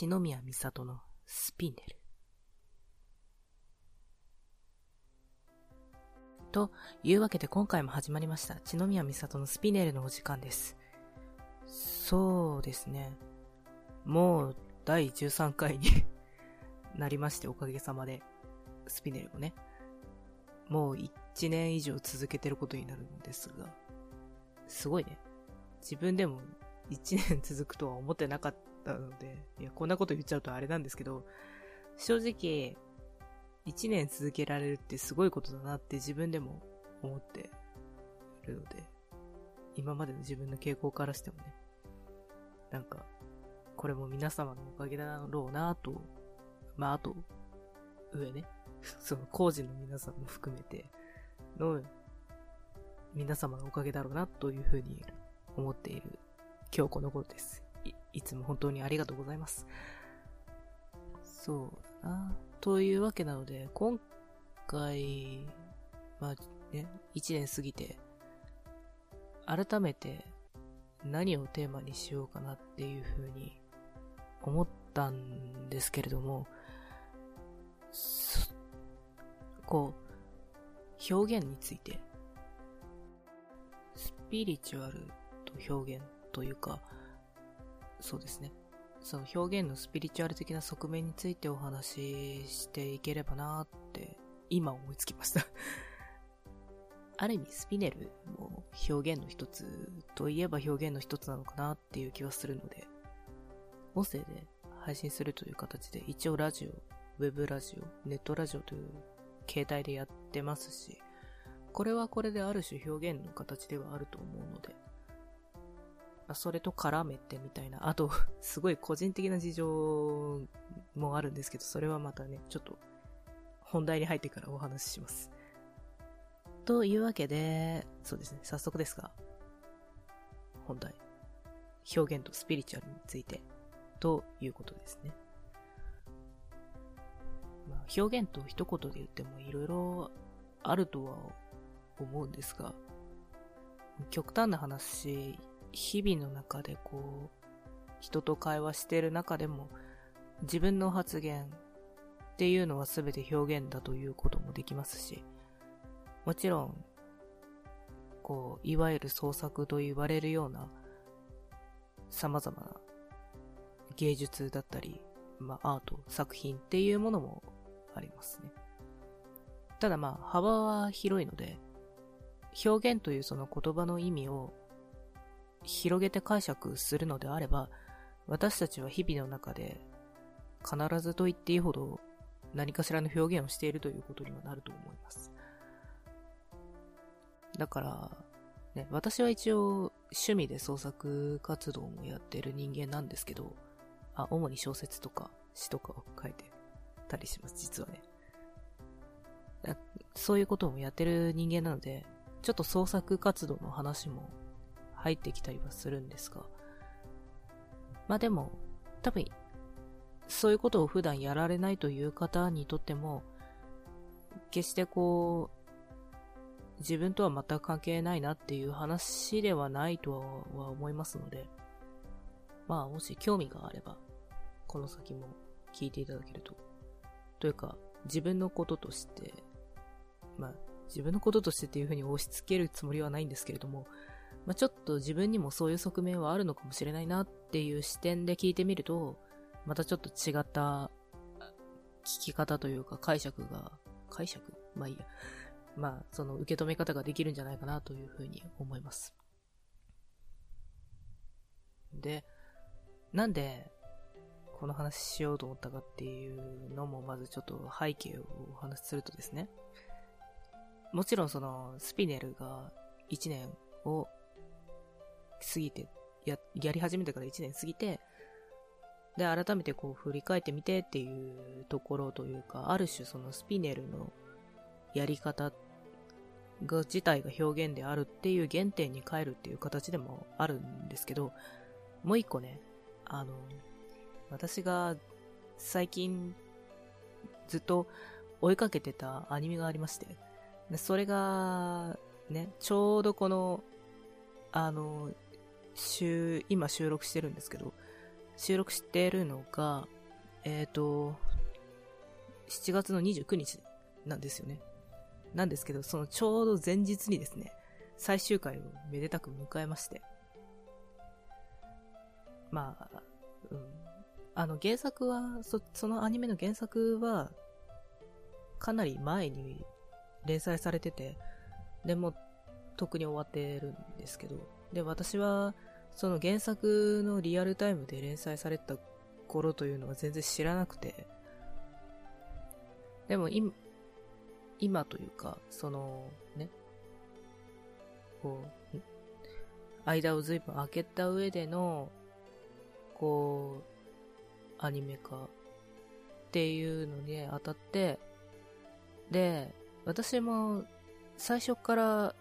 篠宮美里のスピネル。というわけで今回も始まりました。篠宮美里のスピネルのお時間です。そうですね。もう第13回に なりましておかげさまで、スピネルもね。もう1年以上続けてることになるんですが、すごいね。自分でも1年続くとは思ってなかったので、いや、こんなこと言っちゃうとあれなんですけど、正直、1年続けられるってすごいことだなって自分でも思っているので、今までの自分の傾向からしてもね、なんか、これも皆様のおかげだろうなと、まあ、あと、上ね、その工事の皆さんも含めての皆様のおかげだろうなというふうに思っている今日この頃です。い、つも本当にありがとうございます。そうだな。というわけなので、今回、まあね、一年過ぎて、改めて何をテーマにしようかなっていうふうに思ったんですけれども、こう、表現について、スピリチュアルと表現というか、そうですね。その表現のスピリチュアル的な側面についてお話ししていければなって今思いつきました ある意味スピネルも表現の一つといえば表現の一つなのかなっていう気はするので、音声で配信するという形で一応ラジオ、ウェブラジオ、ネットラジオという形態でやってますし、これはこれである種表現の形ではあると思うので、それと絡めてみたいな。あと、すごい個人的な事情もあるんですけど、それはまたね、ちょっと本題に入ってからお話しします。というわけで、そうですね、早速ですが、本題。表現とスピリチュアルについて、ということですね。まあ、表現と一言で言ってもいろいろあるとは思うんですが、極端な話、日々の中でこう、人と会話している中でも、自分の発言っていうのは全て表現だということもできますし、もちろん、こう、いわゆる創作と言われるような、様々な芸術だったり、まあ、アート、作品っていうものもありますね。ただまあ、幅は広いので、表現というその言葉の意味を広げて解釈するのであれば、私たちは日々の中で必ずと言っていいほど何かしらの表現をしているということにはなると思います。だから、ね、私は一応趣味で創作活動もやってる人間なんですけど、あ、主に小説とか詩とかを書いてたりします、実はね。そういうこともやってる人間なので、ちょっと創作活動の話も入ってきたりはするんですが。まあでも、多分、そういうことを普段やられないという方にとっても、決してこう、自分とは全く関係ないなっていう話ではないとは思いますので、まあもし興味があれば、この先も聞いていただけると。というか、自分のこととして、まあ自分のこととしてっていうふうに押し付けるつもりはないんですけれども、まあ、ちょっと自分にもそういう側面はあるのかもしれないなっていう視点で聞いてみると、またちょっと違った聞き方というか解釈が、解釈？まあいいや。まあ、その受け止め方ができるんじゃないかなというふうに思います。で、なんで、この話しようと思ったかっていうのも、まずちょっと背景をお話しするとですね。もちろんその、スピネルが1年を過ぎて、や、やり始めてから1年過ぎて、で、改めてこう振り返ってみてっていうところというか、ある種そのスピネルのやり方が自体が表現であるっていう原点に変えるっていう形でもあるんですけど、もう一個ね、あの、私が最近ずっと追いかけてたアニメがありまして、それがね、ちょうどこの、あの、週、今収録してるんですけど、収録してるのが、えっ、ー、と、7月の29日なんですよね。なんですけど、そのちょうど前日にですね、最終回をめでたく迎えまして。まあ、うん。あの原作は、そ、そのアニメの原作は、かなり前に連載されてて、でも、特に終わってるんですけど、で、私は、その原作のリアルタイムで連載された頃というのは全然知らなくて、でも今、今というか、その、ね、こう、間を随分空けた上での、こう、アニメ化っていうのに当たって、で、私も最初から、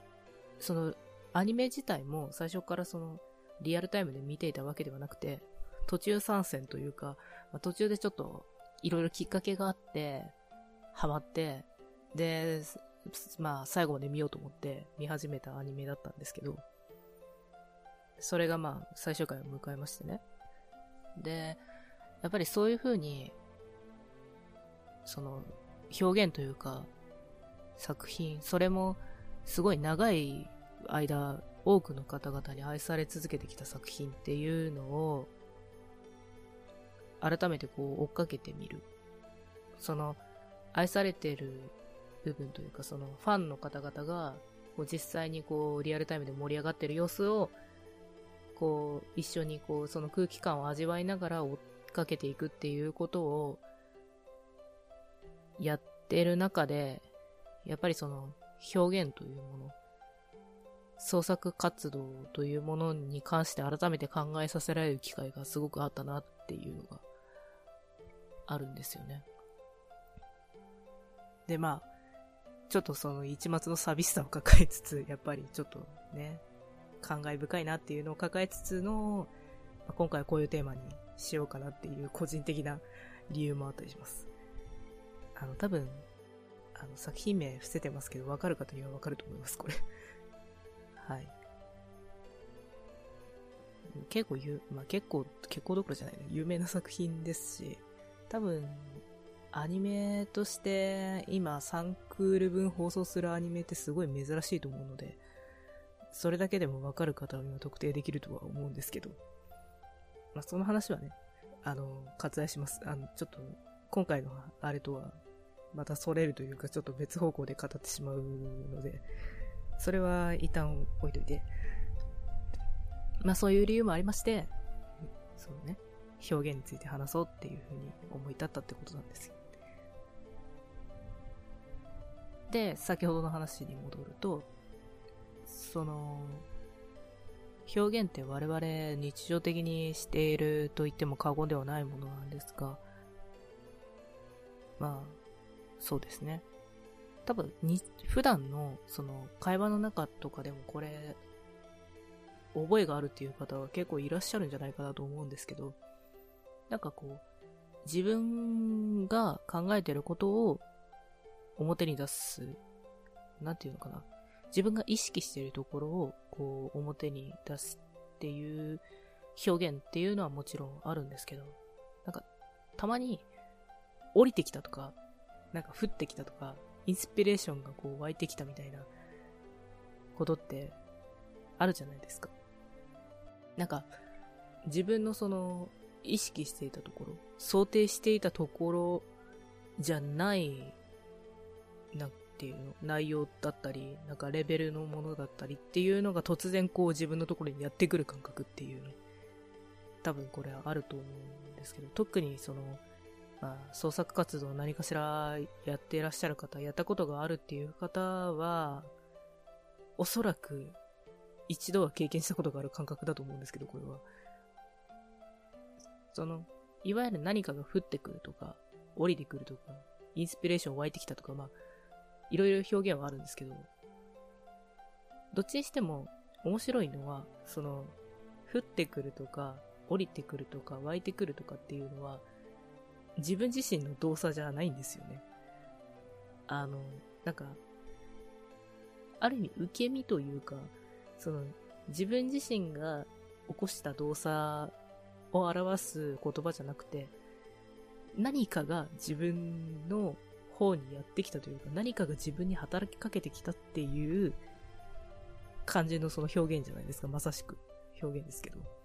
その、アニメ自体も最初からその、リアルタイムで見ていたわけではなくて、途中参戦というか、まあ、途中でちょっと、いろいろきっかけがあって、ハマって、で、まあ、最後まで見ようと思って見始めたアニメだったんですけど、それがまあ、最終回を迎えましてね。で、やっぱりそういう風に、その、表現というか、作品、それも、すごい長い間、多くの方々に愛され続けてきた作品っていうのを、改めてこう追っかけてみる。その、愛されてる部分というか、そのファンの方々が、こう実際にこうリアルタイムで盛り上がってる様子を、こう一緒にこうその空気感を味わいながら追っかけていくっていうことをやってる中で、やっぱりその表現というもの、創作活動というものに関して改めて考えさせられる機会がすごくあったなっていうのがあるんですよね。で、まあ、ちょっとその一末の寂しさを抱えつつ、やっぱりちょっとね、感慨深いなっていうのを抱えつつの、ま、今回はこういうテーマにしようかなっていう個人的な理由もあったりします。あの、多分、あの、作品名伏せてますけど、わかる方にはわかると思います、これはい。結構有、まあ、結構、結構どころじゃないね。有名な作品ですし、多分、アニメとして今3クール分放送するアニメってすごい珍しいと思うので、それだけでもわかる方は今特定できるとは思うんですけど、まあ、その話はね、あの、割愛します。あの、ちょっと、今回のあれとは、またそれるというか、ちょっと別方向で語ってしまうので、それは一旦置いといて、まあそういう理由もありまして、そうね、表現について話そうっていうふうに思い立ったってことなんですよ。で、先ほどの話に戻ると、その、表現って我々日常的にしていると言っても過言ではないものなんですが、まあ、そうですね。多分に、普段のその会話の中とかでもこれ、覚えがあるっていう方は結構いらっしゃるんじゃないかなと思うんですけど、なんかこう、自分が考えてることを表に出す、なんていうのかな。自分が意識してるところを、こう、表に出すっていう表現っていうのはもちろんあるんですけど、なんか、たまに、降りてきたとか、なんか降ってきたとか、インスピレーションがこう湧いてきたみたいなことってあるじゃないですか。なんか、自分のその、意識していたところ、想定していたところじゃないなんていうの、内容だったり、なんかレベルのものだったりっていうのが突然こう自分のところにやってくる感覚っていうの、多分これはあると思うんですけど、特にその、まあ、創作活動何かしらやっていらっしゃる方、やったことがあるっていう方は、おそらく一度は経験したことがある感覚だと思うんですけど、これは。その、いわゆる何かが降ってくるとか、降りてくるとか、インスピレーション湧いてきたとか、まあ、いろいろ表現はあるんですけど、どっちにしても面白いのは、その、降ってくるとか、降りてくるとか、湧いてくるとかっていうのは、自分自身の動作じゃないんですよね。あの、なんか、ある意味受け身というか、その、自分自身が起こした動作を表す言葉じゃなくて、何かが自分の方にやってきたというか、何かが自分に働きかけてきたっていう感じのその表現じゃないですか。まさしく表現ですけど。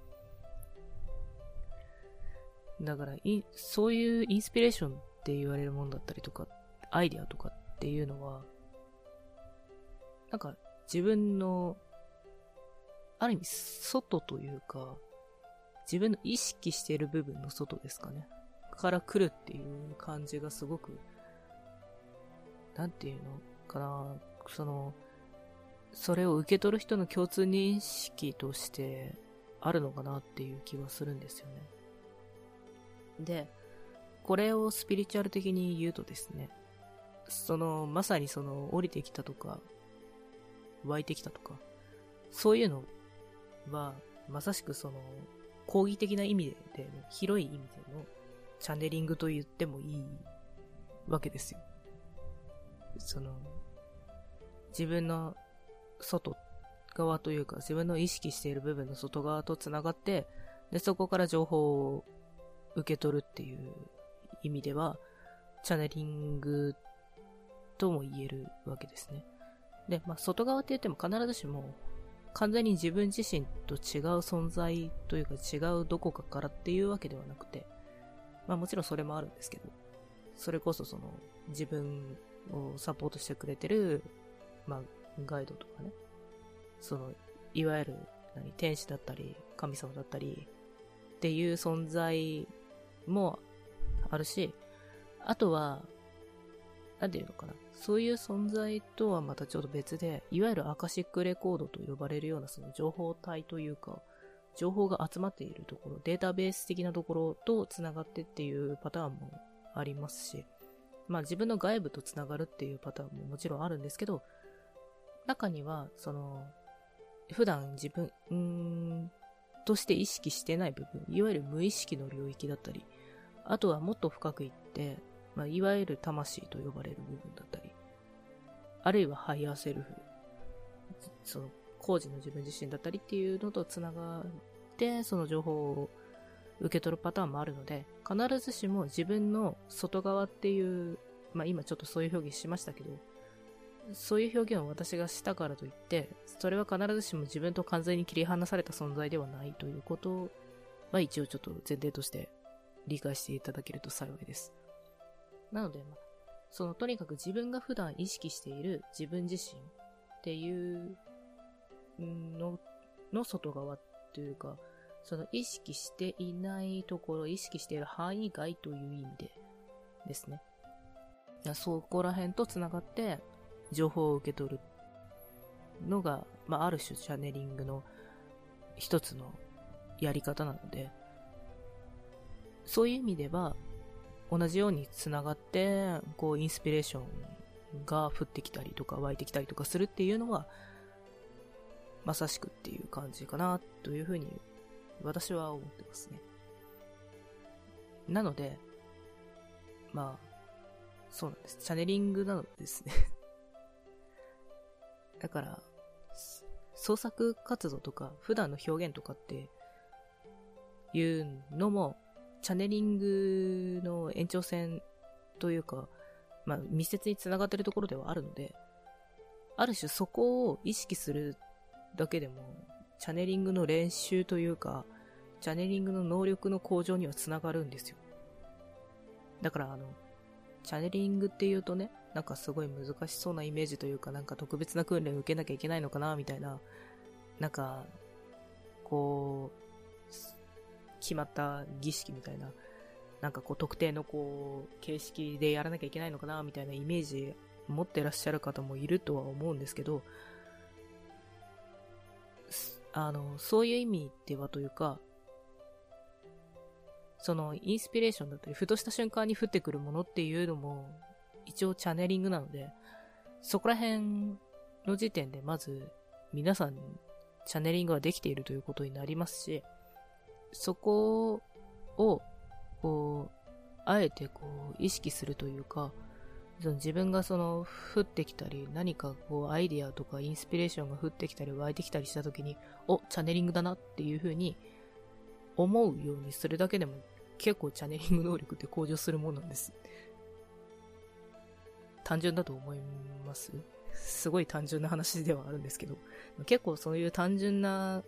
だからい、そういうインスピレーションって言われるもんだったりとか、アイデアとかっていうのは、なんか自分の、ある意味外というか、自分の意識している部分の外ですかね。から来るっていう感じがすごく、なんていうのかな、その、それを受け取る人の共通認識としてあるのかなっていう気がするんですよね。で、これをスピリチュアル的に言うとですね、その、まさにその、降りてきたとか、湧いてきたとか、そういうのは、まさしくその、講義的な意味で、広い意味での、チャネリングと言ってもいいわけですよ。その、自分の外側というか、自分の意識している部分の外側と繋がって、で、そこから情報を受け取るっていう意味では、チャネリングとも言えるわけですね。で、まあ、外側って言っても必ずしも、完全に自分自身と違う存在というか違うどこかからっていうわけではなくて、まあもちろんそれもあるんですけど、それこそその自分をサポートしてくれてる、まあガイドとかね、その、いわゆる何天使だったり、神様だったりっていう存在もあるし、あとは、なんていうのかな。そういう存在とはまたちょっと別で、いわゆるアカシックレコードと呼ばれるようなその情報体というか、情報が集まっているところ、データベース的なところと繋がってっていうパターンもありますし、まあ自分の外部と繋がるっていうパターンももちろんあるんですけど、中には、その、普段自分、うん、として意識してない部分、いわゆる無意識の領域だったり、あとはもっと深くいって、まあ、いわゆる魂と呼ばれる部分だったり、あるいはハイヤーセルフ、その、高次の自分自身だったりっていうのと繋がって、その情報を受け取るパターンもあるので、必ずしも自分の外側っていう、まあ今ちょっとそういう表現しましたけど、そういう表現を私がしたからといって、それは必ずしも自分と完全に切り離された存在ではないということは一応ちょっと前提として理解していただけると幸いです。なので、まあ、そのとにかく自分が普段意識している自分自身っていうのの外側というか、その意識していないところ、意識している範囲外という意味でですね。そこら辺と繋がって、情報を受け取るのが、まあ、ある種チャネリングの一つのやり方なので、そういう意味では、同じように繋がって、こう、インスピレーションが降ってきたりとか湧いてきたりとかするっていうのは、まさしくっていう感じかな、というふうに、私は思ってますね。なので、まあ、そうなんです。チャネリングなのですね だから、創作活動とか、普段の表現とかっていうのも、チャネリングの延長線というか、まあ、密接に繋がってるところではあるので、ある種そこを意識するだけでも、チャネリングの練習というか、チャネリングの能力の向上には繋がるんですよ。だからあの、チャネリングっていうとね、なんかすごい難しそうなイメージというか、なんか特別な訓練を受けなきゃいけないのかな、みたいな、なんか、こう、決まった儀式みたいな、なんかこう特定のこう、形式でやらなきゃいけないのかな、みたいなイメージ持ってらっしゃる方もいるとは思うんですけど、あの、そういう意味ではというか、そのインスピレーションだったり、ふとした瞬間に降ってくるものっていうのも、一応チャネリングなので、そこら辺の時点でまず皆さんチャネリングができているということになりますし、そこを、こう、あえてこう、意識するというか、その自分がその、降ってきたり、何かこう、アイディアとかインスピレーションが降ってきたり湧いてきたりした時に、お、チャネリングだなっていう風に思うようにするだけでも結構チャネリング能力って向上するものなんです。単純だと思いますすごい単純な話ではあるんですけど、結構そういう単純な、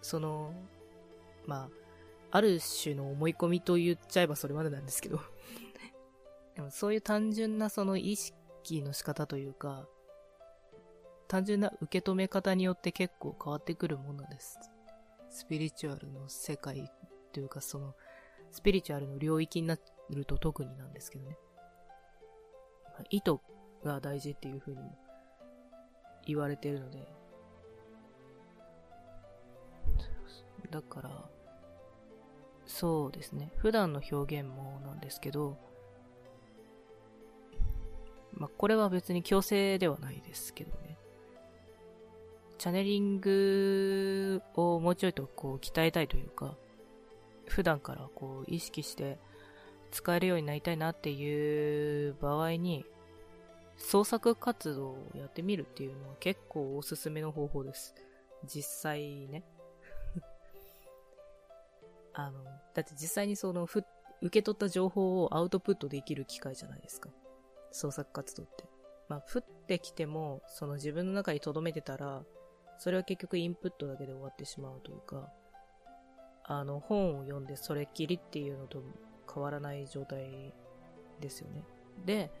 その、まあ、ある種の思い込みと言っちゃえばそれまでなんですけど でもそういう単純なその意識の仕方というか、単純な受け止め方によって結構変わってくるものです。スピリチュアルの世界というかその、スピリチュアルの領域になると特になんですけどね。ま意図が大事っていう風にも言われてるので、だから、そうですね。普段の表現もなんですけど、まあ、これは別に強制ではないですけどね。チャネリングをもうちょいとこう鍛えたいというか、普段からこう意識して使えるようになりたいなっていう場合に、創作活動をやってみるっていうのは結構おすすめの方法です。実際ね。あの、だって実際にその、ふ、受け取った情報をアウトプットできる機会じゃないですか。創作活動って。まあ、降ってきても、その自分の中に留めてたら、それは結局インプットだけで終わってしまうというか、あの、本を読んでそれっきりっていうのと変わらない状態ですよね。で、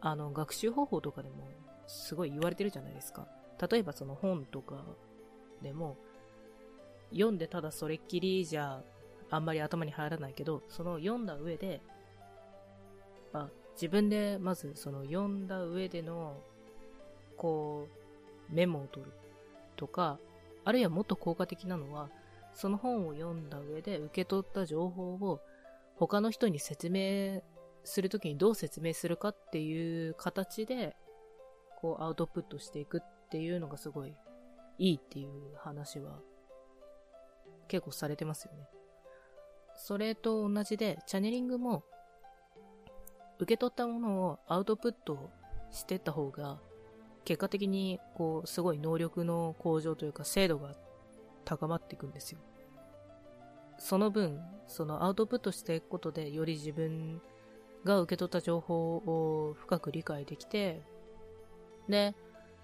あの、学習方法とかでもすごい言われてるじゃないですか。例えばその本とかでも、読んでただそれっきりじゃあんまり頭に入らないけど、その読んだ上で、あ、自分でまずその読んだ上での、こう、メモを取るとか、あるいはもっと効果的なのは、その本を読んだ上で受け取った情報を他の人に説明するときにどう説明するかっていう形で、こうアウトプットしていくっていうのがすごいいいっていう話は結構されてますよね。それと同じで、チャネリングも受け取ったものをアウトプットしてった方が、結果的にこう、すごい能力の向上というか精度が高まっていくんですよ。その分、そのアウトプットしていくことで、より自分が受け取った情報を深く理解できて、で、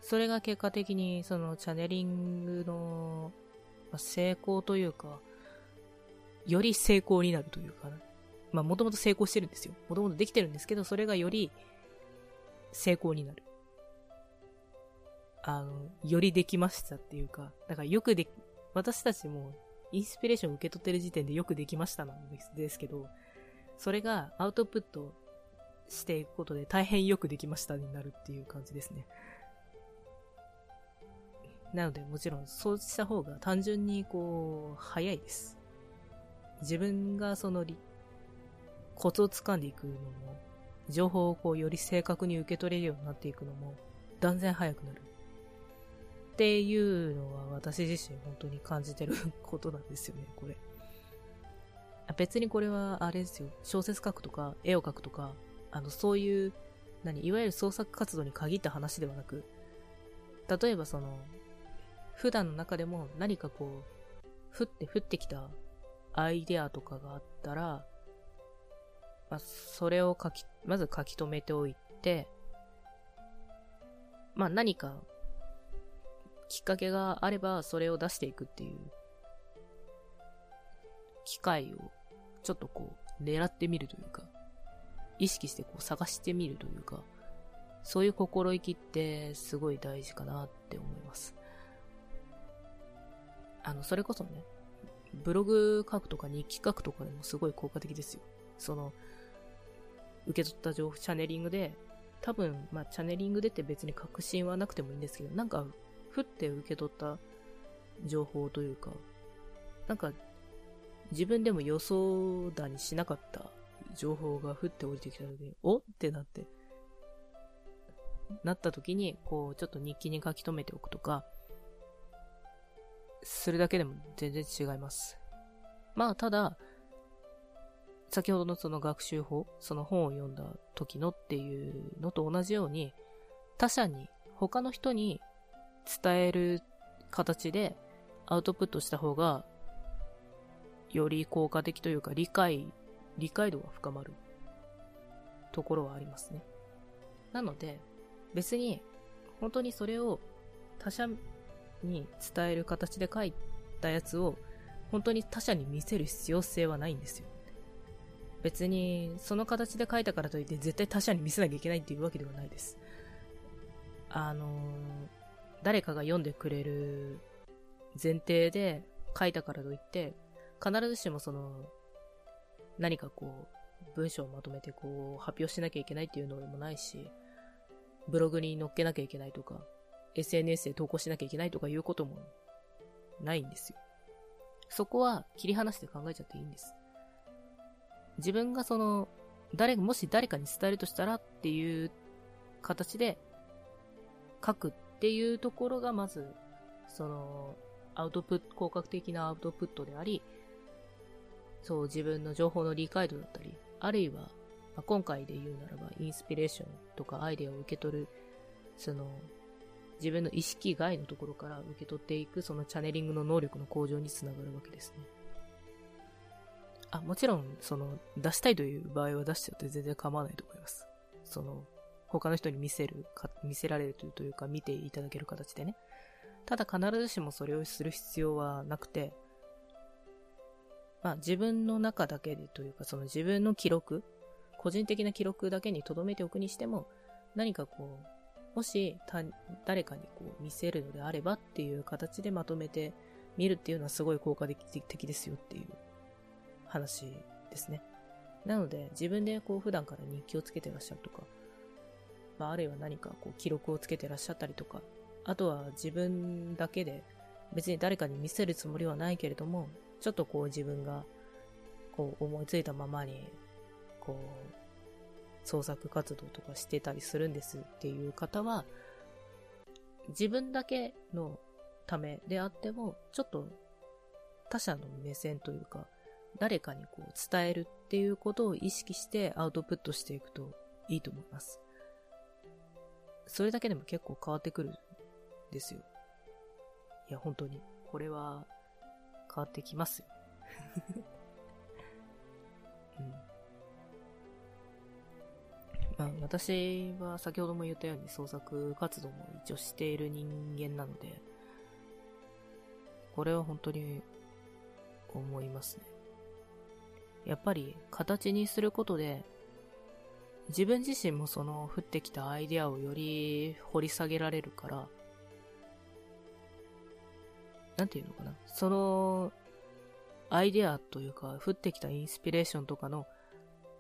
それが結果的にそのチャネリングの成功というか、より成功になるというか、まあもともと成功してるんですよ。もともとできてるんですけど、それがより成功になる。あの、よりできましたっていうか、だからよくで、私たちもインスピレーションを受け取ってる時点でよくできましたなんですけど、それがアウトプットしていくことで大変よくできましたになるっていう感じですね。なのでもちろんそうした方が単純にこう、早いです。自分がそのコツを掴んでいくのも、情報をこうより正確に受け取れるようになっていくのも断然早くなる。っていうのは私自身本当に感じてる ことなんですよね、これ。別にこれはあれですよ。小説書くとか、絵を描くとか、あの、そういう、何、いわゆる創作活動に限った話ではなく、例えばその、普段の中でも何かこう、降って降ってきたアイデアとかがあったら、まあ、それを書き、まず書き留めておいて、まあ何かきっかけがあればそれを出していくっていう機会をちょっとこう、狙ってみるというか、意識してこう探してみるというか、そういう心意気ってすごい大事かなって思います。あの、それこそね、ブログ書くとか日記書くとかでもすごい効果的ですよ。その、受け取った情報、チャネリングで、多分、まあ、チャネリングでって別に確信はなくてもいいんですけど、なんか、ふって受け取った情報というか、なんか自分でも予想だにしなかった情報が降って降りてきたので、おってなって、なった時に、こう、ちょっと日記に書き留めておくとか、するだけでも全然違います。まあ、ただ、先ほどのその学習法、その本を読んだ時のっていうのと同じように、他者に、他の人に伝える形でアウトプットした方がより効果的というか理解、理解度が深まるところはありますね。なので、別に本当にそれを他者に伝える形で書いたやつを本当に他者に見せる必要性はないんですよ。別にその形で書いたからといって絶対他者に見せなきゃいけないっていうわけではないです。あの、誰かが読んでくれる前提で書いたからといって、必ずしもその、何かこう、文章をまとめてこう、発表しなきゃいけないっていうのでもないし、ブログに載っけなきゃいけないとか、SNS で投稿しなきゃいけないとかいうこともないんですよ。そこは切り離して考えちゃっていいんです。自分がその、誰、もし誰かに伝えるとしたらっていう形で書くっていうところがまず、その、アウトプット、効果的なアウトプットであり、そう、自分の情報の理解度だったり、あるいは、まあ、今回で言うならば、インスピレーションとかアイデアを受け取る、その、自分の意識外のところから受け取っていく、そのチャネリングの能力の向上につながるわけですね。あ、もちろん、その、出したいという場合は出しちゃって全然構わないと思います。その、他の人に見せるか、見せられるというか、見ていただける形でね。ただ必ずしもそれをする必要はなくて、まあ自分の中だけでというか、その自分の記録、個人的な記録だけに留めておくにしても、何かこう、もし誰かにこう見せるのであればっていう形でまとめて見るっていうのはすごい効果的ですよっていう話ですね。なので自分でこう普段から日記をつけてらっしゃるとか、まあ、あるいは何かこう記録をつけてらっしゃったりとか、あとは自分だけで別に誰かに見せるつもりはないけれども、ちょっとこう自分がこう思いついたままにこう創作活動とかしてたりするんですっていう方は、自分だけのためであっても、ちょっと他者の目線というか、誰かにこう伝えるっていうことを意識してアウトプットしていくといいと思います。それだけでも結構変わってくるんですよ。いや、本当に。これは変わってきますよ。うん。まあ、私は先ほども言ったように創作活動も一応している人間なので、これは本当に思いますね。やっぱり形にすることで、自分自身もその降ってきたアイデアをより掘り下げられるから、なんていうのかな。その、アイデアというか、降ってきたインスピレーションとかの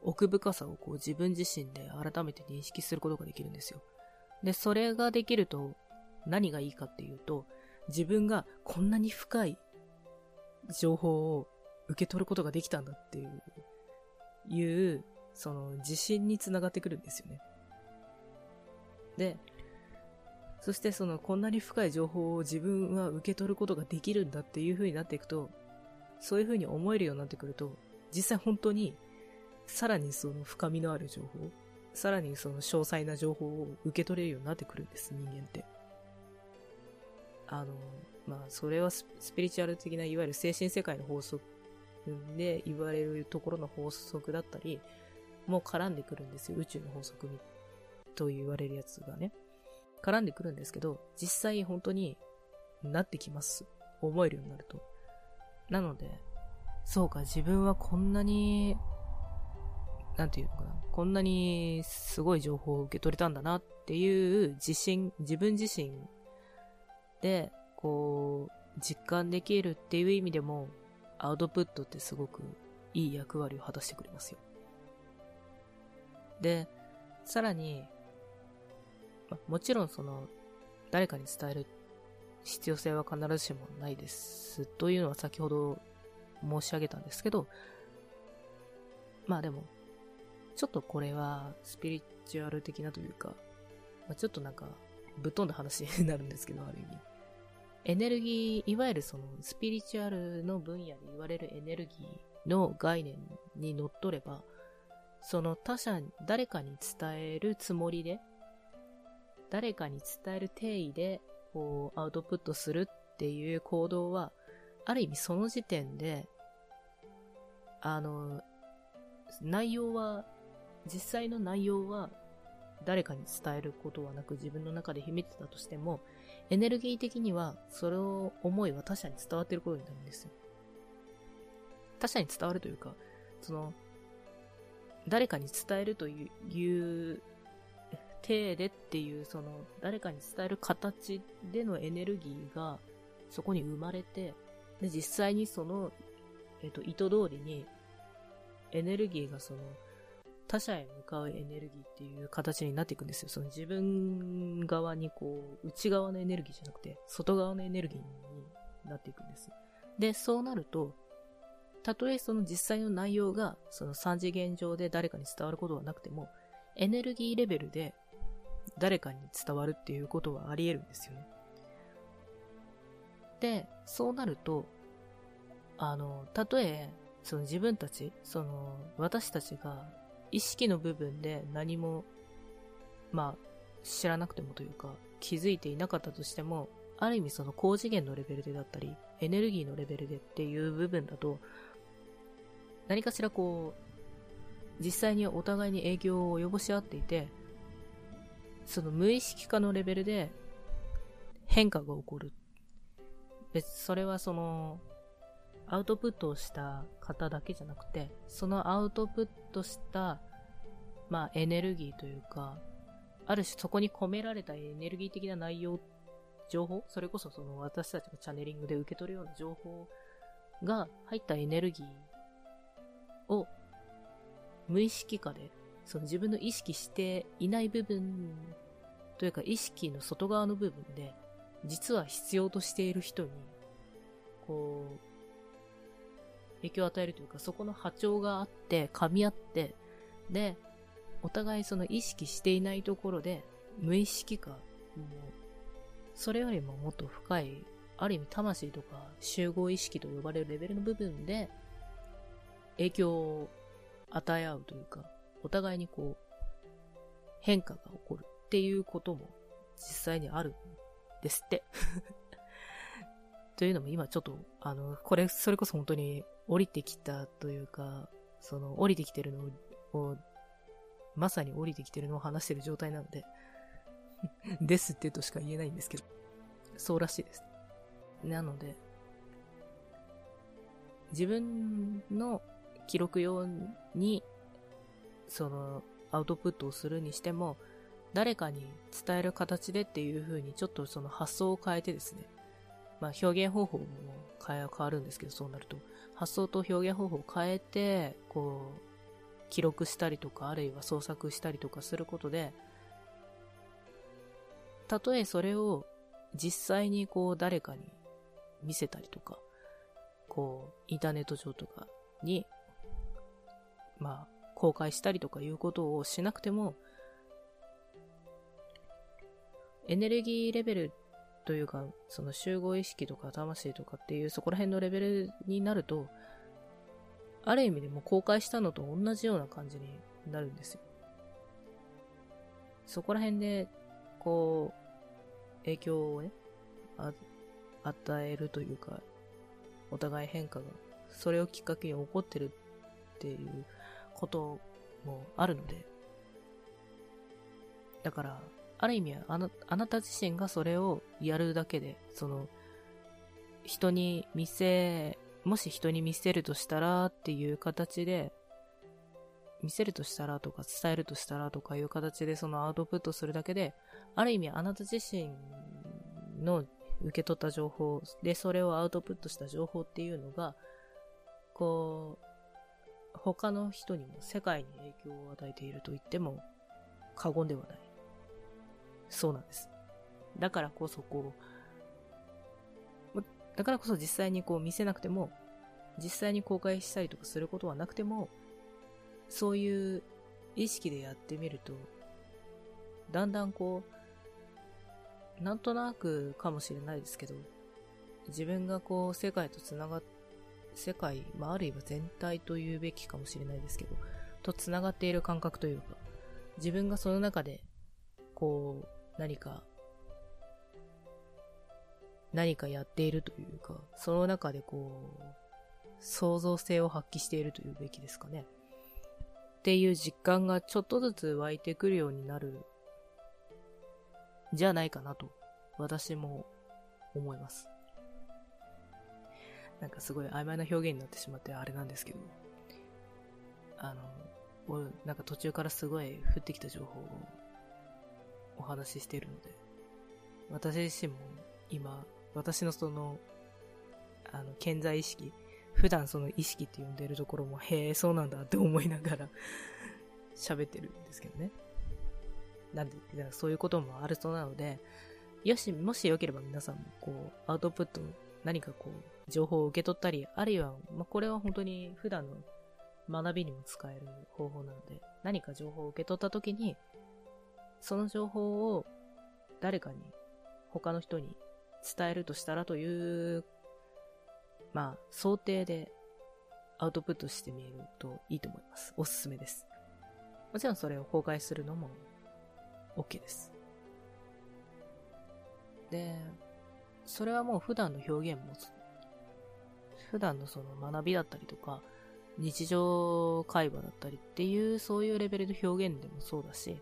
奥深さをこう自分自身で改めて認識することができるんですよ。で、それができると何がいいかっていうと、自分がこんなに深い情報を受け取ることができたんだっていう、いう、その自信につながってくるんですよね。で、そしてそのこんなに深い情報を自分は受け取ることができるんだっていう風になっていくと、そういう風に思えるようになってくると、実際本当にさらにその深みのある情報、さらにその詳細な情報を受け取れるようになってくるんです、人間って。あの、まあ、それはスピリチュアル的な、いわゆる精神世界の法則で言われるところの法則だったり、もう絡んでくるんですよ。宇宙の法則にと言われるやつがね。絡んでくるんですけど、実際本当になってきます。思えるようになると。なので、そうか、自分はこんなになんていうのかな、こんなにすごい情報を受け取れたんだなっていう自信、自分自身で、こう、実感できるっていう意味でも、アウトプットってすごくいい役割を果たしてくれますよ。で、さらに、ま、もちろんその、誰かに伝える必要性は必ずしもないです。というのは先ほど申し上げたんですけど、まあでも、ちょっとこれはスピリチュアル的なというか、まあ、ちょっとなんかぶっ飛んだ話になるんですけど、ある意味。エネルギー、いわゆるそのスピリチュアルの分野で言われるエネルギーの概念にのっとれば、その他者、誰かに伝えるつもりで、誰かに伝える定義で、こう、アウトプットするっていう行動は、ある意味その時点で、あの、内容は、実際の内容は誰かに伝えることはなく自分の中で秘めてたとしても、エネルギー的にはそれを思いは他者に伝わってることになるんですよ。他者に伝わるというか、その、誰かに伝えるという体でっていう、その、誰かに伝える形でのエネルギーがそこに生まれて、で、実際にその、えっ、と、意図通りに、エネルギーがその、他者へ向かうエネルギーっていう形になっていくんですよ。その自分側にこう、内側のエネルギーじゃなくて、外側のエネルギーになっていくんです。で、そうなると、たとえその実際の内容が、その三次元上で誰かに伝わることはなくても、エネルギーレベルで誰かに伝わるっていうことはあり得るんですよね。で、そうなると、あの、たとえ、その自分たち、その、私たちが意識の部分で何も、まあ、知らなくてもというか、気づいていなかったとしても、ある意味その高次元のレベルでだったり、エネルギーのレベルでっていう部分だと、何かしらこう、実際にお互いに影響を及ぼし合っていて、その無意識化のレベルで変化が起こる。別、それはその、アウトプットをした方だけじゃなくて、そのアウトプットした、まあ、エネルギーというか、ある種そこに込められたエネルギー的な内容、情報それこそその私たちがチャネリングで受け取るような情報が入ったエネルギーを無意識化で、その自分の意識していない部分というか意識の外側の部分で、実は必要としている人に、こう、影響を与えるというか、そこの波長があって、噛み合って、で、お互いその意識していないところで、無意識か、もう、それよりももっと深い、ある意味魂とか集合意識と呼ばれるレベルの部分で、影響を与え合うというか、お互いにこう、変化が起こるっていうことも実際にあるんですって。というのも今ちょっと、あの、これ、それこそ本当に降りてきたというか、その降りてきてるのを、まさに降りてきてるのを話してる状態なので ですってとしか言えないんですけど、そうらしいです。なので、自分の記録用に、その、アウトプットをするにしても、誰かに伝える形でっていう風にちょっとその発想を変えてですね、まあ表現方法も変わるんですけど、そうなると。発想と表現方法を変えて、こう、記録したりとか、あるいは創作したりとかすることで、たとえそれを実際にこう誰かに見せたりとか、こう、インターネット上とかに、まあ、公開したりとかいうことをしなくても、エネルギーレベルというか、その集合意識とか魂とかっていうそこら辺のレベルになると、ある意味でも公開したのと同じような感じになるんですよ。そこら辺で、こう、影響をね、与えるというか、お互い変化が、それをきっかけに起こってるっていうこともあるので、だから、ある意味あな、あなた自身がそれをやるだけで、その、人に見せ、もし人に見せるとしたらっていう形で、見せるとしたらとか伝えるとしたらとかいう形でそのアウトプットするだけで、ある意味あなた自身の受け取った情報で、それをアウトプットした情報っていうのが、こう、他の人にも世界に影響を与えていると言っても過言ではない。そうなんです。だからこそこう、だからこそ実際にこう見せなくても、実際に公開したりとかすることはなくても、そういう意識でやってみると、だんだんこう、なんとなくかもしれないですけど、自分がこう世界と繋がっ、世界、まああるいは全体と言うべきかもしれないですけど、と繋がっている感覚というか、自分がその中で、こう、何か、何かやっているというか、その中でこう、創造性を発揮しているというべきですかね。っていう実感がちょっとずつ湧いてくるようになる、じゃないかなと、私も思います。なんかすごい曖昧な表現になってしまってあれなんですけど、あの、なんか途中からすごい降ってきた情報をお話ししているので、私自身も今、私のその、あの、健在意識、普段その意識って呼んでるところも、へえ、そうなんだって思いながら喋ってるんですけどね。なんで、だからそういうこともあるそうなので、よし、もしよければ皆さんも、こう、アウトプット、何かこう、情報を受け取ったり、あるいは、まあ、これは本当に普段の学びにも使える方法なので、何か情報を受け取った時に、その情報を誰かに、他の人に伝えるとしたらというまあ、想定でアウトプットしてみるといいと思います。おすすめです。もちろんそれを公開するのも OK です。で、それはもう普段の表現も、普段のその学びだったりとか、日常会話だったりっていう、そういうレベルの表現でもそうだし、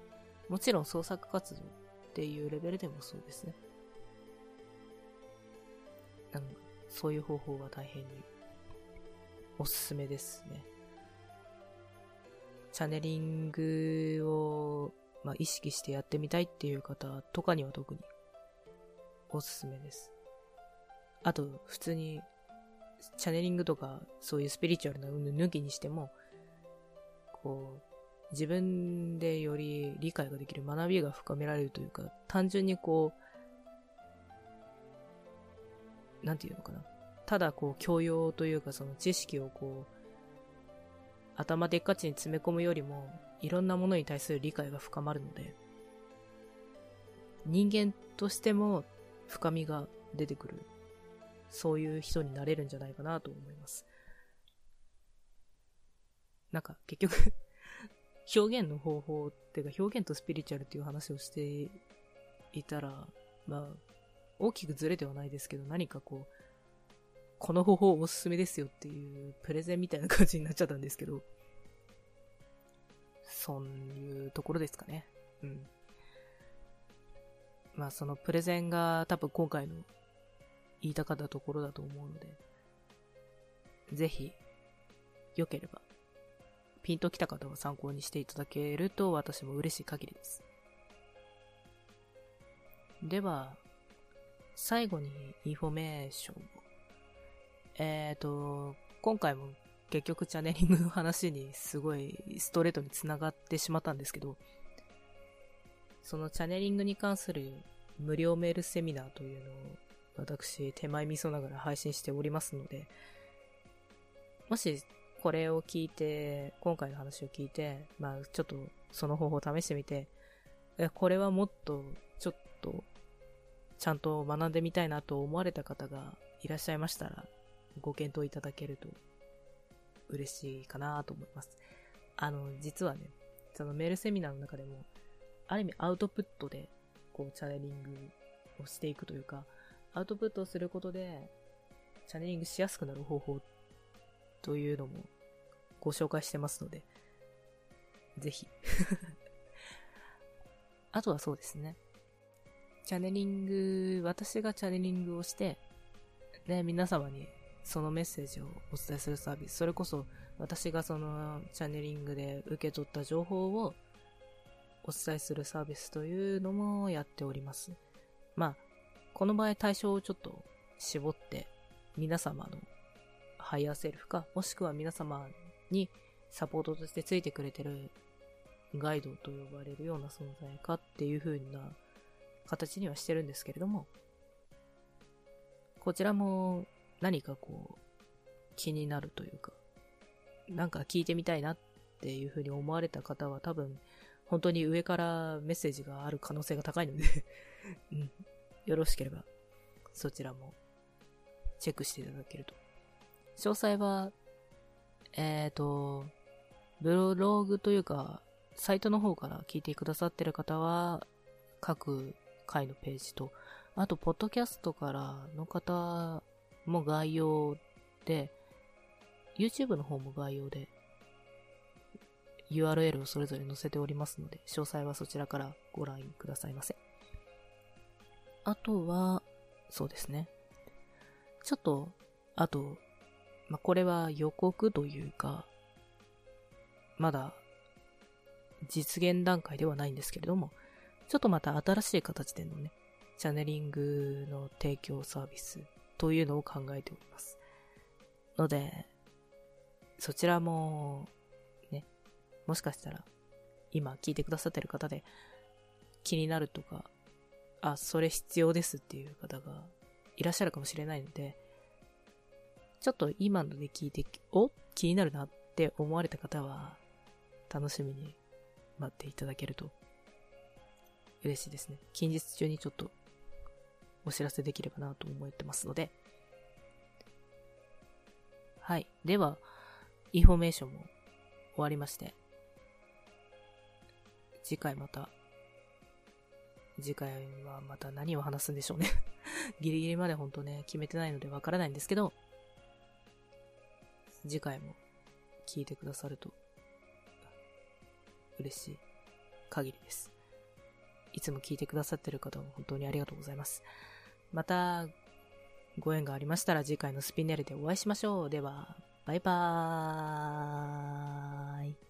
もちろん創作活動っていうレベルでもそうですね。そういう方法は大変におすすめですね。チャネリングを、まあ、意識してやってみたいっていう方とかには特におすすめです。あと、普通に、チャネリングとか、そういうスピリチュアルな運抜きにしても、こう、自分でより理解ができる学びが深められるというか、単純にこう、なんていうのかな。ただこう教養というかその知識をこう、頭でっかちに詰め込むよりも、いろんなものに対する理解が深まるので、人間としても深みが出てくる。そういう人になれるんじゃないかなと思います。なんか結局表現の方法っていうか表現とスピリチュアルっていう話をしていたら、まあ、大きくずれてはないですけど、何かこう、この方法おすすめですよっていうプレゼンみたいな感じになっちゃったんですけど、そういうところですかね。うん。まあそのプレゼンが多分今回の言いたかったところだと思うので、ぜひ、良ければ、ピンときた方は参考にしていただけると私も嬉しい限りです。では、最後にインフォメーションを。えっ、ー、と、今回も結局チャネリングの話にすごいストレートに繋がってしまったんですけど、そのチャネリングに関する無料メールセミナーというのを私手前味噌ながら配信しておりますので、もしこれを聞いて、今回の話を聞いて、まあちょっとその方法を試してみて、これはもっとちょっとちゃんと学んでみたいなと思われた方がいらっしゃいましたら、ご検討いただけると嬉しいかなと思います。あの、実はね、そのメールセミナーの中でも、ある意味アウトプットで、こう、チャネリングをしていくというか、アウトプットをすることで、チャネリングしやすくなる方法っというのもご紹介してますので、ぜひ あとはそうですね。チャネリング、私がチャネリングをして、で、皆様にそのメッセージをお伝えするサービス。それこそ、私がそのチャネリングで受け取った情報をお伝えするサービスというのもやっております。まあ、この場合対象をちょっと絞って、皆様のハイヤーセルフか、もしくは皆様にサポートとしてついてくれてるガイドと呼ばれるような存在かっていう風な形にはしてるんですけれども、こちらも何かこう、気になるというか、なんか聞いてみたいなっていう風に思われた方は多分、本当に上からメッセージがある可能性が高いのでうん、よろしければ、そちらもチェックしていただけると。詳細は、えっ、ー、と、ブログというか、サイトの方から聞いてくださってる方は、各回のページと、あと、ポッドキャストからの方も概要で、YouTube の方も概要で URL をそれぞれ載せておりますので、詳細はそちらからご覧くださいませ。あとは、そうですね。ちょっと、あと、まあ、これは予告というか、まだ実現段階ではないんですけれども、ちょっとまた新しい形でのね、チャネリングの提供サービスというのを考えております。ので、そちらも、ね、もしかしたら、今聞いてくださってる方で気になるとか、あ、それ必要ですっていう方がいらっしゃるかもしれないので、ちょっと今ので聞いて、お気になるなって思われた方は、楽しみに待っていただけると嬉しいですね。近日中にちょっとお知らせできればなと思ってますので。はい。では、インフォメーションも終わりまして、次回また、次回はまた何を話すんでしょうね ギリギリまで本当ね、決めてないのでわからないんですけど、次回も聞いてくださると嬉しい限りです。いつも聞いてくださってる方も本当にありがとうございます。また、ご縁がありましたら次回のスピンネルでお会いしましょう。では、バイバーイ。